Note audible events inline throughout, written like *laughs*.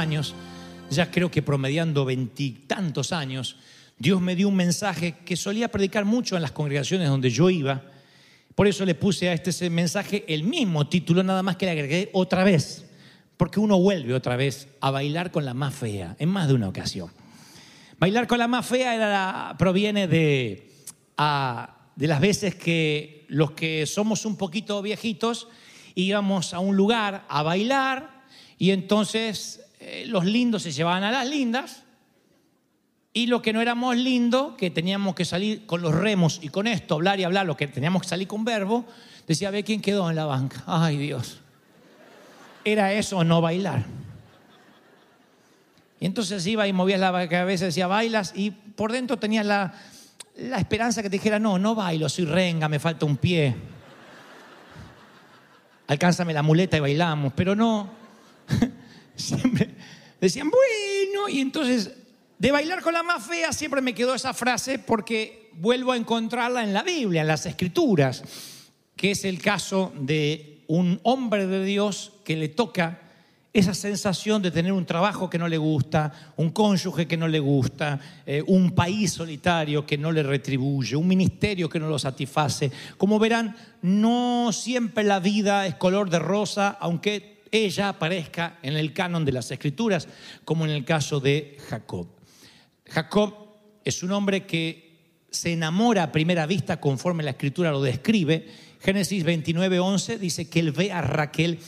años, ya creo que promediando veintitantos años, Dios me dio un mensaje que solía predicar mucho en las congregaciones donde yo iba. Por eso le puse a este mensaje el mismo título, nada más que le agregué otra vez, porque uno vuelve otra vez a bailar con la más fea, en más de una ocasión. Bailar con la más fea proviene de, de las veces que los que somos un poquito viejitos íbamos a un lugar a bailar y entonces eh, los lindos se llevaban a las lindas y lo que no éramos lindos, que teníamos que salir con los remos y con esto, hablar y hablar, lo que teníamos que salir con verbo, decía, ve quién quedó en la banca. Ay Dios. Era eso no bailar. Y entonces iba y movías la cabeza, decía, bailas, y por dentro tenías la, la esperanza que te dijera, no, no bailo, soy renga, me falta un pie. Alcánzame la muleta y bailamos, pero no. *laughs* Siempre decían, bueno, y entonces de bailar con la más fea siempre me quedó esa frase porque vuelvo a encontrarla en la Biblia, en las Escrituras, que es el caso de un hombre de Dios que le toca esa sensación de tener un trabajo que no le gusta, un cónyuge que no le gusta, eh, un país solitario que no le retribuye, un ministerio que no lo satisface. Como verán, no siempre la vida es color de rosa, aunque ella aparezca en el canon de las escrituras, como en el caso de Jacob. Jacob es un hombre que se enamora a primera vista conforme la escritura lo describe. Génesis 29, 11 dice que él ve a Raquel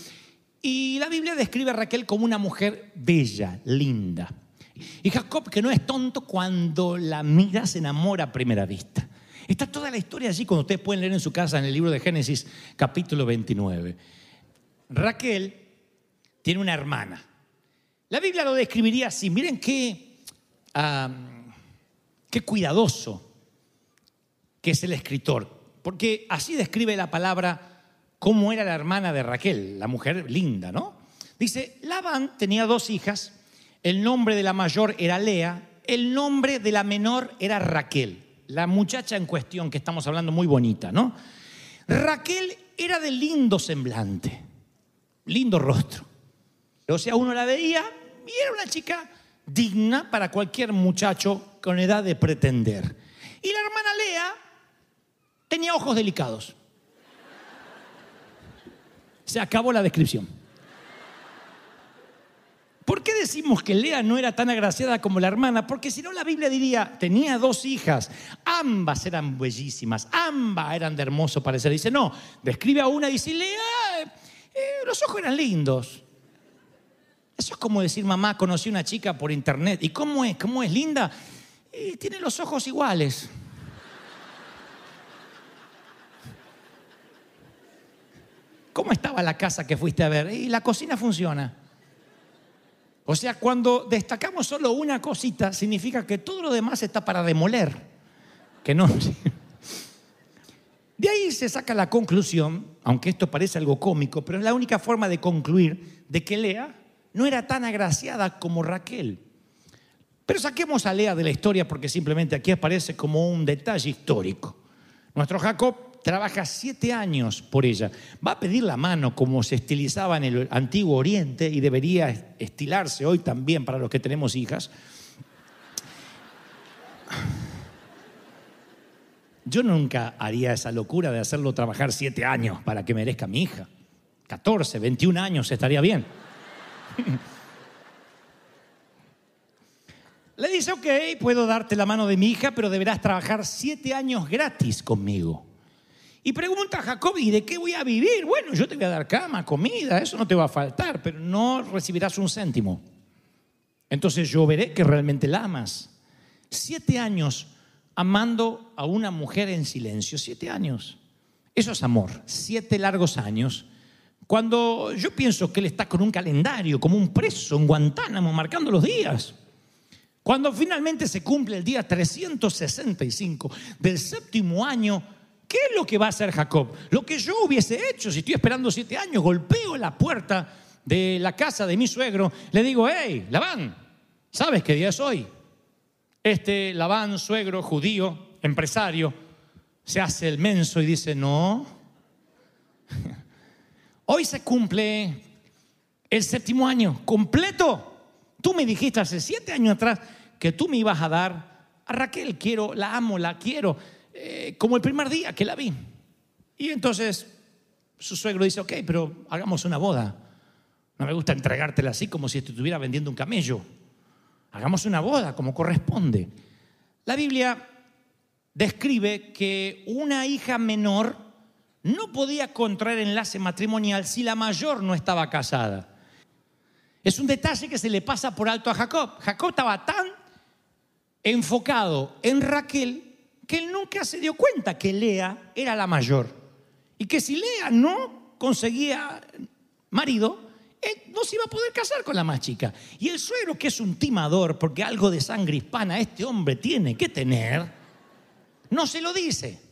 y la Biblia describe a Raquel como una mujer bella, linda. Y Jacob, que no es tonto, cuando la mira se enamora a primera vista. Está toda la historia allí, cuando ustedes pueden leer en su casa en el libro de Génesis, capítulo 29. Raquel tiene una hermana. La Biblia lo describiría así. Miren qué qué cuidadoso que es el escritor, porque así describe la palabra cómo era la hermana de Raquel, la mujer linda, ¿no? Dice, Labán tenía dos hijas, el nombre de la mayor era Lea, el nombre de la menor era Raquel, la muchacha en cuestión que estamos hablando muy bonita, ¿no? Raquel era de lindo semblante, lindo rostro. O sea, uno la veía y era una chica digna para cualquier muchacho con edad de pretender. Y la hermana Lea tenía ojos delicados. Se acabó la descripción. ¿Por qué decimos que Lea no era tan agraciada como la hermana? Porque si no la Biblia diría, tenía dos hijas, ambas eran bellísimas, ambas eran de hermoso parecer. Dice, no, describe a una y dice, Lea, eh, los ojos eran lindos. Eso es como decir, mamá, conocí una chica por internet. ¿Y cómo es? ¿Cómo es linda? Y tiene los ojos iguales. ¿Cómo estaba la casa que fuiste a ver? Y la cocina funciona. O sea, cuando destacamos solo una cosita, significa que todo lo demás está para demoler. Que no. De ahí se saca la conclusión, aunque esto parece algo cómico, pero es la única forma de concluir de que Lea no era tan agraciada como Raquel. Pero saquemos a Lea de la historia porque simplemente aquí aparece como un detalle histórico. Nuestro Jacob trabaja siete años por ella. Va a pedir la mano como se estilizaba en el antiguo Oriente y debería estilarse hoy también para los que tenemos hijas. Yo nunca haría esa locura de hacerlo trabajar siete años para que merezca mi hija. 14, 21 años estaría bien. *laughs* Le dice, ok, puedo darte la mano de mi hija, pero deberás trabajar siete años gratis conmigo. Y pregunta a Jacob, ¿y de qué voy a vivir? Bueno, yo te voy a dar cama, comida, eso no te va a faltar, pero no recibirás un céntimo. Entonces yo veré que realmente la amas. Siete años amando a una mujer en silencio, siete años. Eso es amor, siete largos años cuando yo pienso que él está con un calendario, como un preso en Guantánamo, marcando los días. Cuando finalmente se cumple el día 365 del séptimo año, ¿qué es lo que va a hacer Jacob? Lo que yo hubiese hecho si estoy esperando siete años, golpeo la puerta de la casa de mi suegro, le digo, hey, Labán, ¿sabes qué día es hoy? Este Labán, suegro judío, empresario, se hace el menso y dice, no, Hoy se cumple el séptimo año completo. Tú me dijiste hace siete años atrás que tú me ibas a dar a Raquel, quiero, la amo, la quiero, eh, como el primer día que la vi. Y entonces su suegro dice, ok, pero hagamos una boda. No me gusta entregártela así como si estuviera vendiendo un camello. Hagamos una boda como corresponde. La Biblia describe que una hija menor no podía contraer enlace matrimonial si la mayor no estaba casada. Es un detalle que se le pasa por alto a Jacob. Jacob estaba tan enfocado en Raquel que él nunca se dio cuenta que Lea era la mayor. Y que si Lea no conseguía marido, él no se iba a poder casar con la más chica. Y el suegro, que es un timador, porque algo de sangre hispana este hombre tiene que tener, no se lo dice.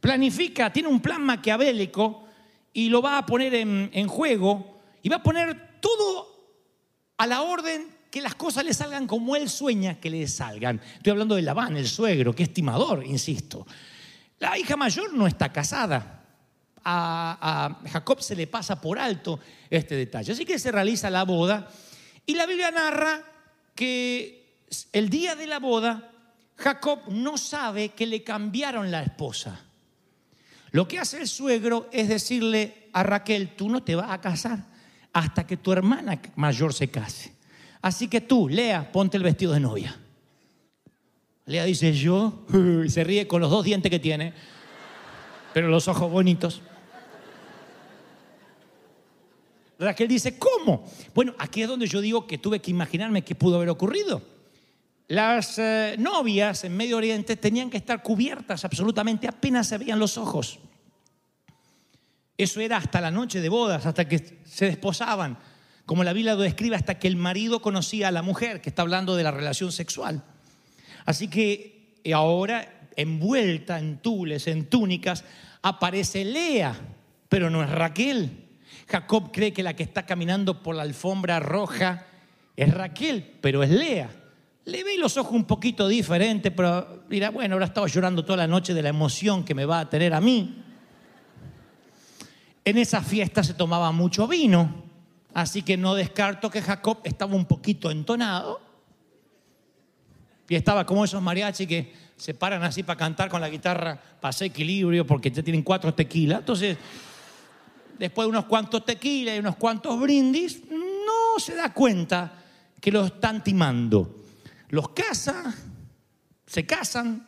Planifica, tiene un plan maquiavélico y lo va a poner en, juego y va a poner todo a la orden que las cosas le salgan como él sueña que le salgan. Estoy hablando de Labán, el suegro, que es timador, insisto. La hija mayor no está casada. A, a, Jacob se le pasa por alto este detalle. Así que se realiza la boda y la Biblia narra que el día de la boda Jacob no sabe que le cambiaron la esposa. Lo que hace el suegro es decirle a Raquel, tú no te vas a casar hasta que tu hermana mayor se case. Así que tú, Lea, ponte el vestido de novia. Lea dice, yo, *laughs* y se ríe con los dos dientes que tiene, pero los ojos bonitos. Raquel dice, ¿cómo? Bueno, aquí es donde yo digo que tuve que imaginarme qué pudo haber ocurrido. Las eh, novias en Medio Oriente tenían que estar cubiertas absolutamente, apenas se veían los ojos. Eso era hasta la noche de bodas, hasta que se desposaban, como la Biblia lo describe, hasta que el marido conocía a la mujer, que está hablando de la relación sexual. Así que ahora, envuelta en tules, en túnicas, aparece Lea, pero no es Raquel. Jacob cree que la que está caminando por la alfombra roja es Raquel, pero es Lea. Le ve los ojos un poquito diferentes, pero dirá, bueno, habrá estado llorando toda la noche de la emoción que me va a tener a mí. En esa fiesta se tomaba mucho vino, así que no descarto que Jacob estaba un poquito entonado. Y estaba como esos mariachi que se paran así para cantar con la guitarra, hacer equilibrio, porque ya tienen cuatro tequilas. Entonces, después de unos cuantos tequilas y unos cuantos brindis, no se da cuenta que lo están timando. Los casa, se casan,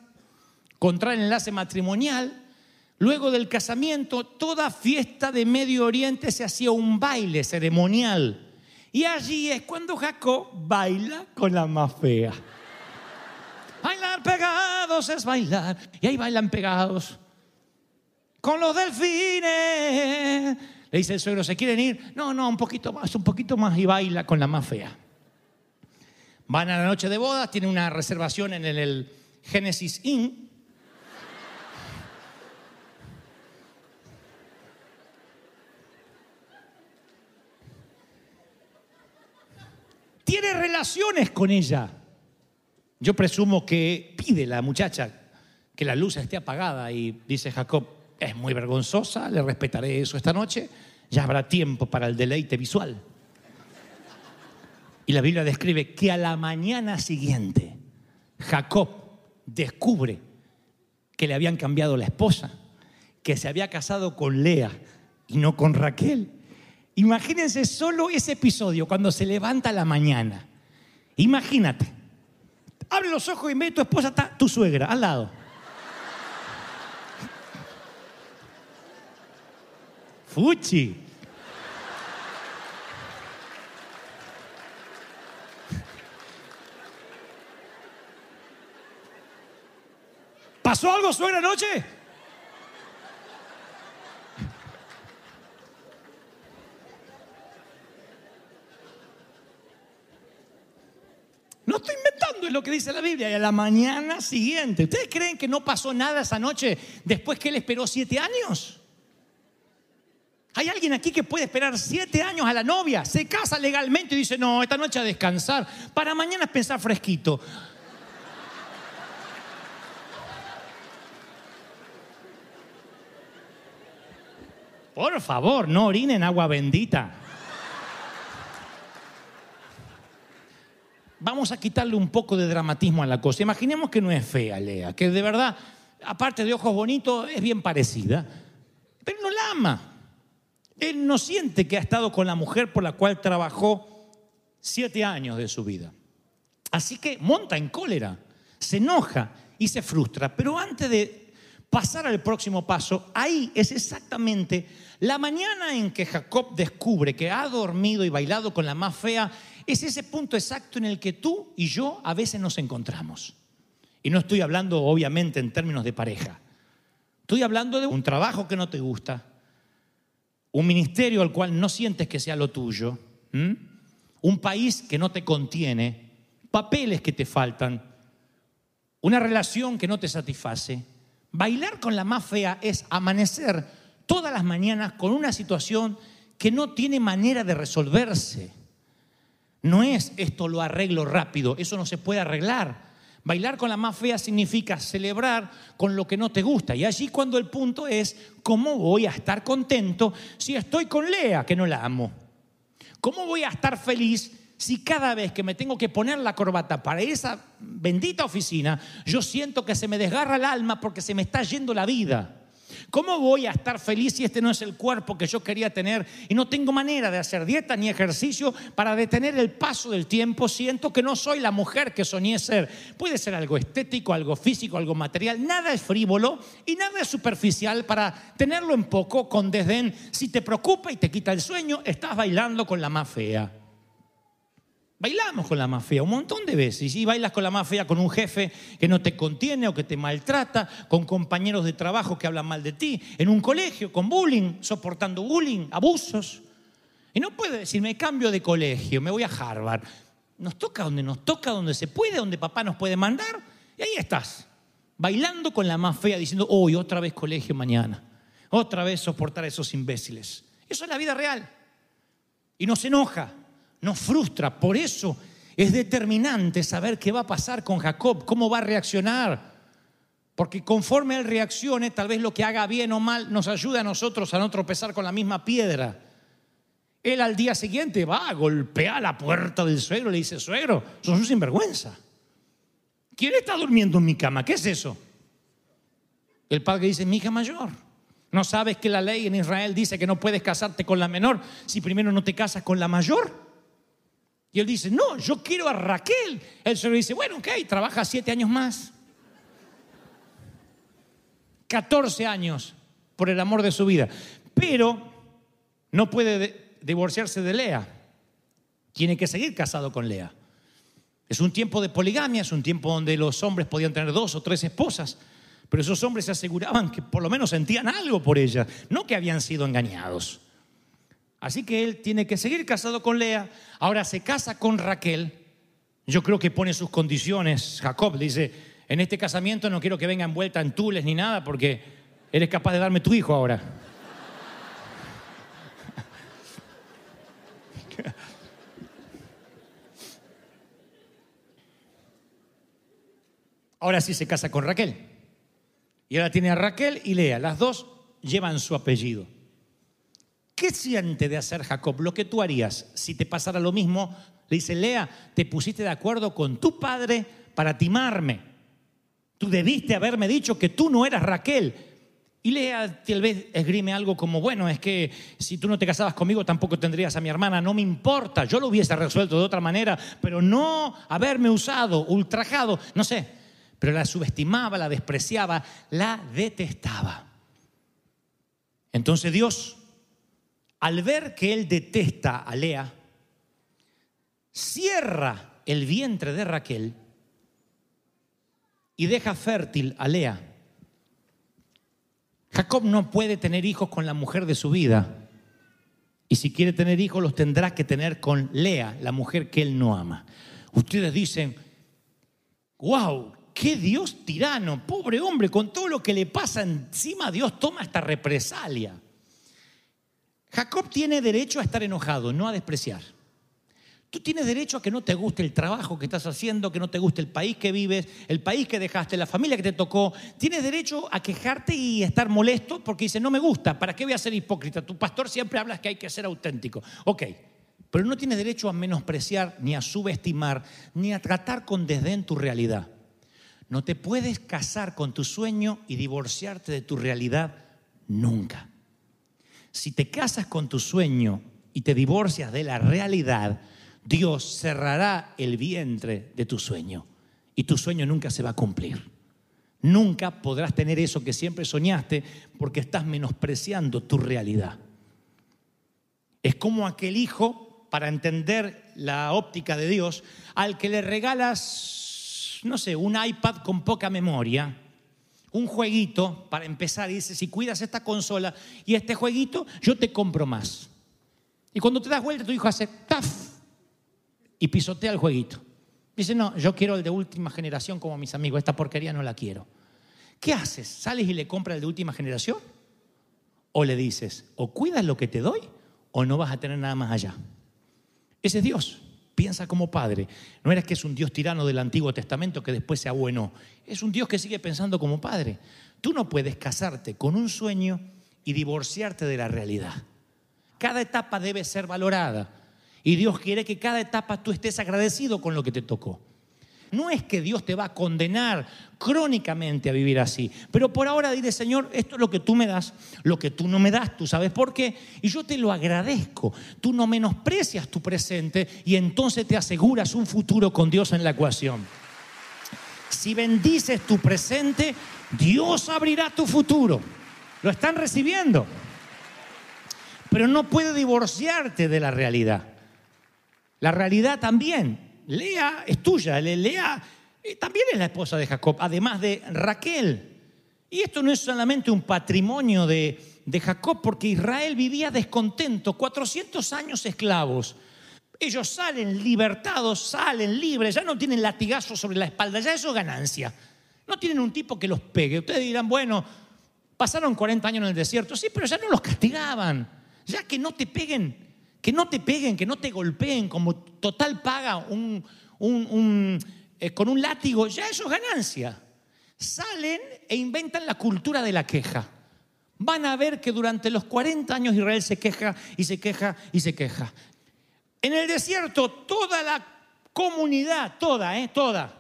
contraen enlace matrimonial Luego del casamiento, toda fiesta de Medio Oriente se hacía un baile ceremonial. Y allí es cuando Jacob baila con la más fea. Bailar pegados es bailar. Y ahí bailan pegados. Con los delfines. Le dice el suegro, ¿se quieren ir? No, no, un poquito más, un poquito más. Y baila con la más fea. Van a la noche de bodas, tienen una reservación en el Genesis Inn tiene relaciones con ella. Yo presumo que pide la muchacha que la luz esté apagada y dice Jacob, es muy vergonzosa, le respetaré eso esta noche, ya habrá tiempo para el deleite visual. Y la Biblia describe que a la mañana siguiente Jacob descubre que le habían cambiado la esposa, que se había casado con Lea y no con Raquel. Imagínense solo ese episodio cuando se levanta la mañana. Imagínate. Abre los ojos y ve tu esposa, está tu suegra al lado. Fuchi. ¿Pasó algo suegra anoche? No estoy inventando, lo que dice la Biblia. Y a la mañana siguiente, ¿ustedes creen que no pasó nada esa noche después que él esperó siete años? ¿Hay alguien aquí que puede esperar siete años a la novia? Se casa legalmente y dice, no, esta noche a descansar. Para mañana pensar fresquito. Por favor, no orinen agua bendita. Vamos a quitarle un poco de dramatismo a la cosa. Imaginemos que no es fea, Lea, que de verdad, aparte de ojos bonitos, es bien parecida. Pero no la ama. Él no siente que ha estado con la mujer por la cual trabajó siete años de su vida. Así que monta en cólera, se enoja y se frustra. Pero antes de pasar al próximo paso, ahí es exactamente la mañana en que Jacob descubre que ha dormido y bailado con la más fea, es ese punto exacto en el que tú y yo a veces nos encontramos. Y no estoy hablando obviamente en términos de pareja. Estoy hablando de un trabajo que no te gusta, un ministerio al cual no sientes que sea lo tuyo, un país que no te contiene, papeles que te faltan, una relación que no te satisface. Bailar con la más fea es amanecer todas las mañanas con una situación que no tiene manera de resolverse. No es esto lo arreglo rápido, eso no se puede arreglar. Bailar con la más fea significa celebrar con lo que no te gusta. Y allí cuando el punto es, ¿cómo voy a estar contento si estoy con Lea, que no la amo? ¿Cómo voy a estar feliz si cada vez que me tengo que poner la corbata para esa bendita oficina, yo siento que se me desgarra el alma porque se me está yendo la vida? ¿Cómo voy a estar feliz si este no es el cuerpo que yo quería tener y no tengo manera de hacer dieta ni ejercicio para detener el paso del tiempo? Siento que no soy la mujer que soñé ser. Puede ser algo estético, algo físico, algo material. Nada es frívolo y nada es superficial para tenerlo en poco con desdén. Si te preocupa y te quita el sueño, estás bailando con la más fea. Bailamos con la mafia un montón de veces. Y bailas con la mafia con un jefe que no te contiene o que te maltrata, con compañeros de trabajo que hablan mal de ti, en un colegio, con bullying, soportando bullying, abusos. Y no puedes decir, me cambio de colegio, me voy a Harvard. Nos toca donde nos toca, donde se puede, donde papá nos puede mandar. Y ahí estás, bailando con la más fea, diciendo, hoy otra vez colegio mañana. Otra vez soportar a esos imbéciles. Eso es la vida real. Y nos enoja nos frustra. Por eso es determinante saber qué va a pasar con Jacob, cómo va a reaccionar. Porque conforme él reaccione, tal vez lo que haga bien o mal nos ayude a nosotros a no tropezar con la misma piedra. Él al día siguiente va a golpear la puerta del suegro le dice, suegro, sos un sinvergüenza. ¿Quién está durmiendo en mi cama? ¿Qué es eso? El padre dice, mi hija mayor. ¿No sabes que la ley en Israel dice que no puedes casarte con la menor si primero no te casas con la mayor? Y él dice, no, yo quiero a Raquel. El Señor dice, bueno, ok, trabaja siete años más. 14 años por el amor de su vida. Pero no puede divorciarse de Lea. Tiene que seguir casado con Lea. Es un tiempo de poligamia, es un tiempo donde los hombres podían tener dos o tres esposas, pero esos hombres se aseguraban que por lo menos sentían algo por ella, no que habían sido engañados. Así que él tiene que seguir casado con Lea. Ahora se casa con Raquel. Yo creo que pone sus condiciones. Jacob dice, en este casamiento no quiero que venga envuelta en tules ni nada porque eres capaz de darme tu hijo ahora. *laughs* Ahora sí se casa con Raquel. Y ahora tiene a Raquel y Lea. Las dos llevan su apellido. ¿Qué siente de hacer Jacob? Lo que tú harías si te pasara lo mismo. Le dice, Lea, te pusiste de acuerdo con tu padre para timarme. Tú debiste haberme dicho que tú no eras Raquel. Y Lea tal vez esgrime algo como, bueno, es que si tú no te casabas conmigo tampoco tendrías a mi hermana, no me importa, yo lo hubiese resuelto de otra manera, pero no haberme usado, ultrajado, no sé. Pero la subestimaba, la despreciaba, la detestaba. Entonces Dios al ver que él detesta a Lea, cierra el vientre de Raquel y deja fértil a Lea. Jacob no puede tener hijos con la mujer de su vida. Y si quiere tener hijos, los tendrá que tener con Lea, la mujer que él no ama. Ustedes dicen, wow, qué Dios tirano, pobre hombre, con todo lo que le pasa encima, Dios toma esta represalia. Jacob tiene derecho a estar enojado, no a despreciar. Tú tienes derecho a que no te guste el trabajo que estás haciendo, que no te guste el país que vives, el país que dejaste, la familia que te tocó. Tienes derecho a quejarte y estar molesto porque dice, no me gusta, ¿para qué voy a ser hipócrita? Tu pastor siempre habla que hay que ser auténtico. Ok, Pero no tienes derecho a menospreciar, ni a subestimar, ni a tratar con desdén tu realidad. No te puedes casar con tu sueño y divorciarte de tu realidad nunca. Si te casas con tu sueño y te divorcias de la realidad, Dios cerrará el vientre de tu sueño y tu sueño nunca se va a cumplir. Nunca podrás tener eso que siempre soñaste porque estás menospreciando tu realidad. Es como aquel hijo, para entender la óptica de Dios, al que le regalas, no sé, un iPad con poca memoria, un jueguito para empezar y dice, si cuidas esta consola y este jueguito, yo te compro más. Y cuando te das vuelta, tu hijo hace taf y pisotea el jueguito. Dice, no, yo quiero el de última generación como mis amigos, esta porquería no la quiero. ¿Qué haces? ¿Sales y le compras el de última generación? ¿O le dices, o cuidas lo que te doy o no vas a tener nada más allá? Ese es Dios. Piensa como padre. No eres que es un Dios tirano del Antiguo Testamento que después se abuenó. Es un Dios que sigue pensando como padre. Tú no puedes casarte con un sueño y divorciarte de la realidad. Cada etapa debe ser valorada. Y Dios quiere que cada etapa tú estés agradecido con lo que te tocó. No es que Dios te va a condenar crónicamente a vivir así, pero por ahora dile, Señor, esto es lo que tú me das, lo que tú no me das, tú sabes por qué, y yo te lo agradezco. Tú no menosprecias tu presente y entonces te aseguras un futuro con Dios en la ecuación. Si bendices tu presente, Dios abrirá tu futuro. ¿Lo están recibiendo? Pero no puede divorciarte de la realidad. La realidad también. Lea es tuya, Lea eh, también es la esposa de Jacob, además de Raquel. Y esto no es solamente un patrimonio de, de Jacob, porque Israel vivía descontento, 400 años esclavos. Ellos salen libertados, salen libres, ya no tienen latigazos sobre la espalda, ya eso es ganancia. No tienen un tipo que los pegue. Ustedes dirán, bueno, pasaron 40 años en el desierto, sí, pero ya no los castigaban. Ya que no te peguen que no te peguen, que no te golpeen, como total paga un, eh, con un látigo, ya eso es ganancia. Salen e inventan la cultura de la queja. Van a ver que durante los 40 años Israel se queja y se queja y se queja. En el desierto toda la comunidad, toda, eh, toda,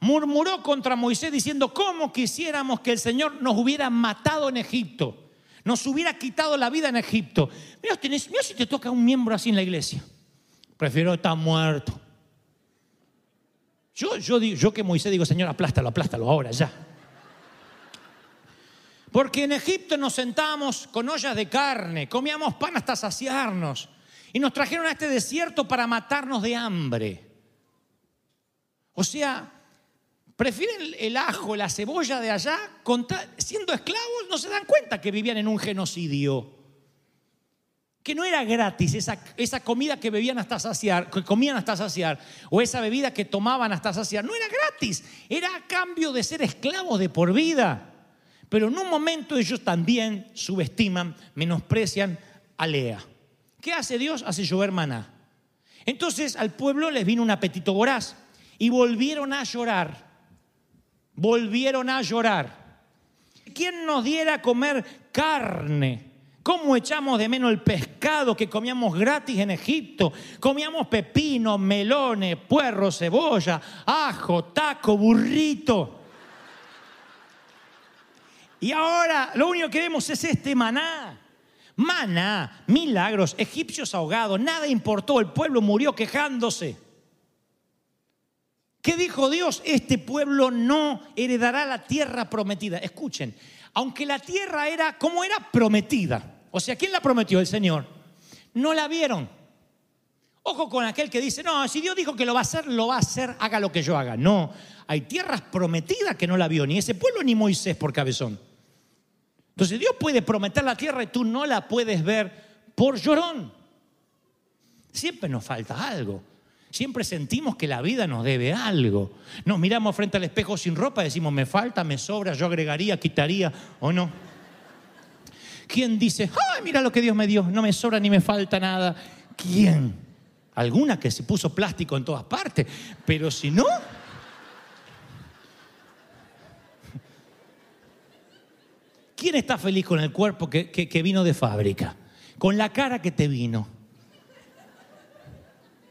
murmuró contra Moisés diciendo, ¿cómo quisiéramos que el Señor nos hubiera matado en Egipto? Nos hubiera quitado la vida en Egipto. Mira, si te toca un miembro así en la iglesia. Prefiero estar muerto. Yo, yo, yo que Moisés digo, Señor, aplástalo, aplástalo ahora, ya. Porque en Egipto nos sentamos con ollas de carne, comíamos pan hasta saciarnos. Y nos trajeron a este desierto para matarnos de hambre. O sea, prefieren el ajo, la cebolla de allá, siendo esclavos no se dan cuenta que vivían en un genocidio. Que no era gratis esa, esa comida que bebían hasta saciar, que comían hasta saciar, o esa bebida que tomaban hasta saciar, no era gratis, era a cambio de ser esclavos de por vida. Pero en un momento ellos también subestiman, menosprecian a Lea. ¿Qué hace Dios? Hace llover maná. Entonces al pueblo les vino un apetito voraz y volvieron a llorar volvieron a llorar. ¿Quién nos diera comer carne? ¿Cómo echamos de menos el pescado que comíamos gratis en Egipto? Comíamos pepino, melones, puerro, cebolla, ajo, taco, burrito. Y ahora lo único que vemos es este maná. Maná, milagros, egipcios ahogados, nada importó, el pueblo murió quejándose. ¿Qué dijo Dios? Este pueblo no heredará la tierra prometida. Escuchen, aunque la tierra era como era prometida, o sea, ¿quién la prometió? El Señor. No la vieron. Ojo con aquel que dice, no, si Dios dijo que lo va a hacer, lo va a hacer, haga lo que yo haga. No, hay tierras prometidas que no la vio ni ese pueblo ni Moisés por cabezón. Entonces Dios puede prometer la tierra y tú no la puedes ver por llorón. Siempre nos falta algo. Siempre sentimos que la vida nos debe algo. Nos miramos frente al espejo sin ropa decimos, me falta, me sobra, yo agregaría, quitaría o no. ¿Quién dice, ay, mira lo que Dios me dio, no me sobra ni me falta nada? ¿Quién? Alguna que se puso plástico en todas partes, pero si no... ¿Quién está feliz con el cuerpo que, que vino de fábrica? Con la cara que te vino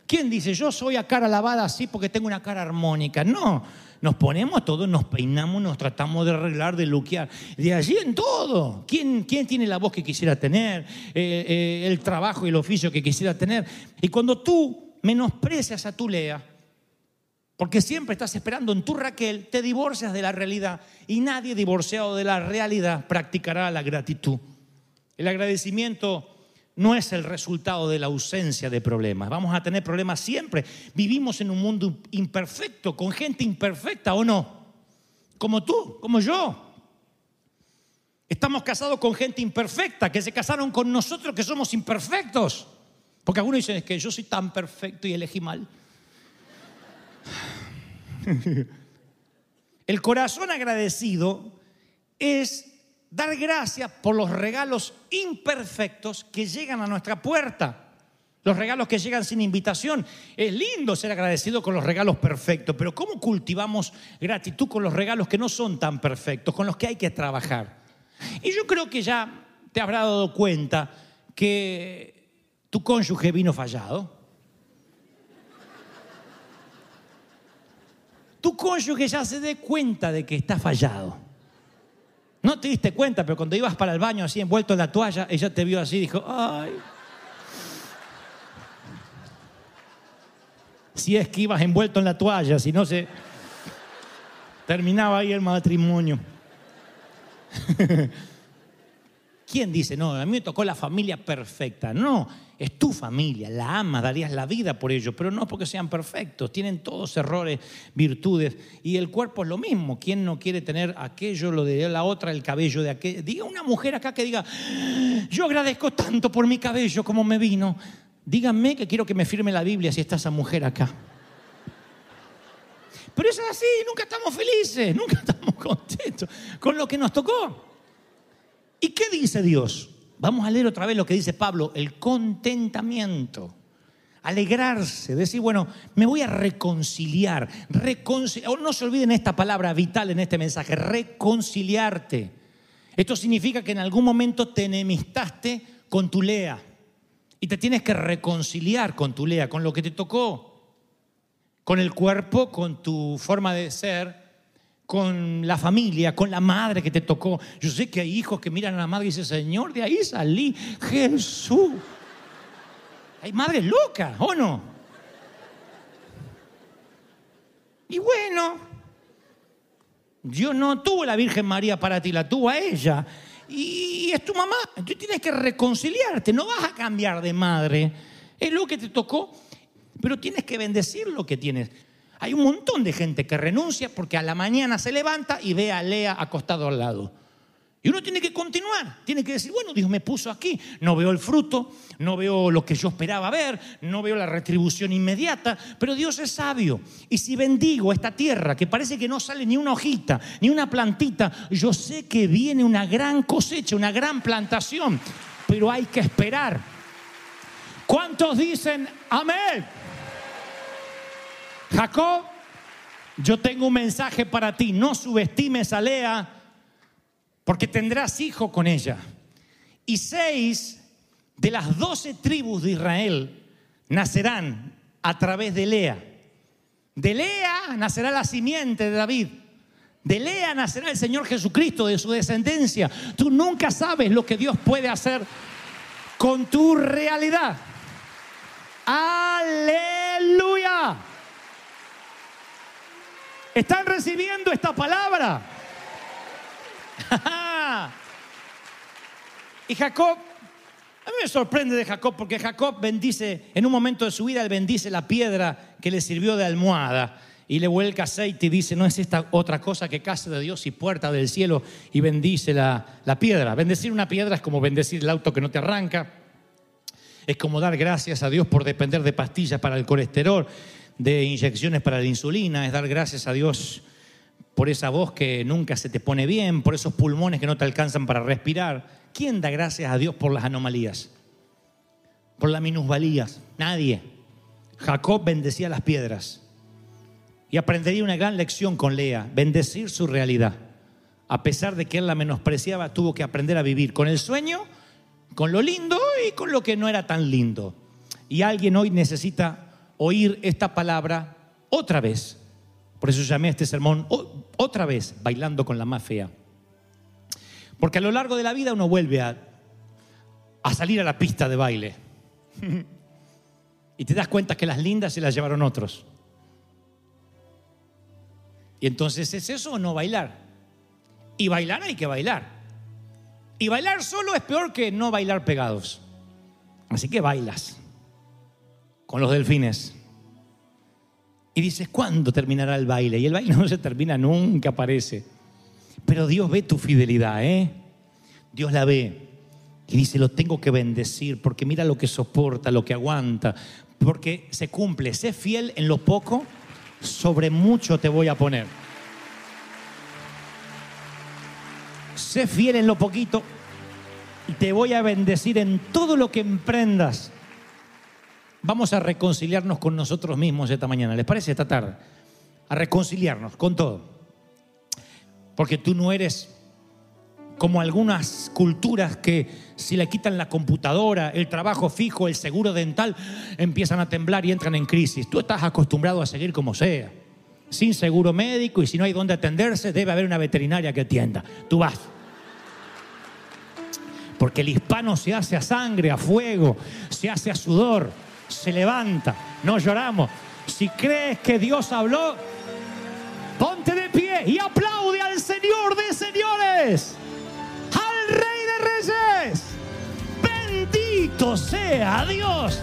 ¿Quién dice yo soy a cara lavada así porque tengo una cara armónica? No, nos ponemos todos, nos peinamos, nos tratamos de arreglar, de luquear. De allí en todo. ¿Quién, quién tiene la voz que quisiera tener? Eh, eh, el trabajo y el oficio que quisiera tener. Y cuando tú menosprecias a tu Lea, porque siempre estás esperando en tu Raquel, te divorcias de la realidad. Y nadie divorciado de la realidad practicará la gratitud. El agradecimiento no es el resultado de la ausencia de problemas. Vamos a tener problemas siempre. Vivimos en un mundo imperfecto, con gente imperfecta o no. Como tú, como yo. Estamos casados con gente imperfecta, que se casaron con nosotros que somos imperfectos. Porque algunos dicen, es que yo soy tan perfecto y elegí mal. *laughs* El corazón agradecido es dar gracias por los regalos imperfectos que llegan a nuestra puerta. Los regalos que llegan sin invitación. Es lindo ser agradecido con los regalos perfectos, pero ¿cómo cultivamos gratitud con los regalos que no son tan perfectos, con los que hay que trabajar? Y yo creo que ya te habrás dado cuenta que tu cónyuge vino fallado. Tu cónyuge ya se dé cuenta de que está fallado. No te diste cuenta, pero cuando ibas para el baño así envuelto en la toalla, ella te vio así y dijo, ay. Si es que ibas envuelto en la toalla, si no se terminaba ahí el matrimonio. *laughs* ¿Quién dice, no, a mí me tocó la familia perfecta? No, es tu familia, la amas, darías la vida por ellos, pero no porque sean perfectos, tienen todos errores, virtudes, y el cuerpo es lo mismo. ¿Quién no quiere tener aquello, lo de la otra, el cabello de aquel? Diga una mujer acá que diga, yo agradezco tanto por mi cabello como me vino. Díganme que quiero que me firme la Biblia si está esa mujer acá. Pero eso es así, nunca estamos felices, nunca estamos *laughs* contentos con lo que nos tocó. ¿Y qué dice Dios? Vamos a leer otra vez lo que dice Pablo, el contentamiento. Alegrarse, decir, bueno, me voy a reconciliar. reconciliar. No se olviden esta palabra vital en este mensaje, reconciliarte. Esto significa que en algún momento te enemistaste con tu Lea y te tienes que reconciliar con tu Lea, con lo que te tocó, con el cuerpo, con tu forma de ser, con la familia, con la madre que te tocó. Yo sé que hay hijos que miran a la madre y dicen, Señor, de ahí salí, Jesús. Hay madres locas, ¿o no? Y bueno, Dios no tuvo la Virgen María para ti, la tuvo a ella. Y es tu mamá. Tú tienes que reconciliarte, no vas a cambiar de madre. Es lo que te tocó, pero tienes que bendecir lo que tienes. Hay un montón de gente que renuncia porque a la mañana se levanta y ve a Lea acostado al lado. Y uno tiene que continuar, tiene que decir, bueno, Dios me puso aquí, no veo el fruto, no veo lo que yo esperaba ver, no veo la retribución inmediata, pero Dios es sabio. Y si bendigo esta tierra, que parece que no sale ni una hojita, ni una plantita, yo sé que viene una gran cosecha, una gran plantación, pero hay que esperar. ¿Cuántos dicen amén? Jacob, yo tengo un mensaje para ti. No subestimes a Lea porque tendrás hijo con ella. Y seis de las doce tribus de Israel nacerán a través de Lea. De Lea nacerá la simiente de David. De Lea nacerá el Señor Jesucristo, de su descendencia. Tú nunca sabes lo que Dios puede hacer con tu realidad. Aleluya. ¿Están recibiendo esta palabra? *laughs* y Jacob, a mí me sorprende de Jacob porque Jacob bendice, en un momento de su vida, él bendice la piedra que le sirvió de almohada y le vuelca aceite y dice, no es esta otra cosa que casa de Dios y puerta del cielo y bendice la, la piedra. Bendecir una piedra es como bendecir el auto que no te arranca. Es como dar gracias a Dios por depender de pastillas para el colesterol de inyecciones para la insulina, es dar gracias a Dios por esa voz que nunca se te pone bien, por esos pulmones que no te alcanzan para respirar. ¿Quién da gracias a Dios por las anomalías? Por las minusvalías. Nadie. Jacob bendecía las piedras. Y aprendería una gran lección con Lea, bendecir su realidad. A pesar de que él la menospreciaba, tuvo que aprender a vivir con el sueño, con lo lindo y con lo que no era tan lindo. Y alguien hoy necesita oír esta palabra otra vez. Por eso llamé a este sermón otra vez, bailando con la más fea. Porque a lo largo de la vida uno vuelve a, a salir a la pista de baile. *laughs* y te das cuenta que las lindas se las llevaron otros. Y entonces, ¿es eso o no bailar? Y bailar hay que bailar. Y bailar solo es peor que no bailar pegados. Así que bailas con los delfines. Y dices, ¿cuándo terminará el baile? Y el baile *laughs* no se termina nunca, parece. Pero Dios ve tu fidelidad, ¿eh? Dios la ve. Y dice, lo tengo que bendecir porque mira lo que soporta, lo que aguanta. Porque se cumple. Sé fiel en lo poco, sobre mucho te voy a poner. sé fiel en lo poquito y te voy a bendecir en todo lo que emprendas. Vamos a reconciliarnos con nosotros mismos esta mañana, ¿les parece esta tarde? A reconciliarnos con todo. Porque tú no eres como algunas culturas que si le quitan la computadora, el trabajo fijo, el seguro dental, empiezan a temblar y entran en crisis. Tú estás acostumbrado a seguir como sea, sin seguro médico y si no hay dónde atenderse, debe haber una veterinaria que atienda. Tú vas. Porque el hispano se hace a sangre, a fuego, se hace a sudor, se levanta, no lloramos. Si crees que Dios habló, ponte de pie y aplaude al Señor de señores, al Rey de Reyes. Bendito sea Dios.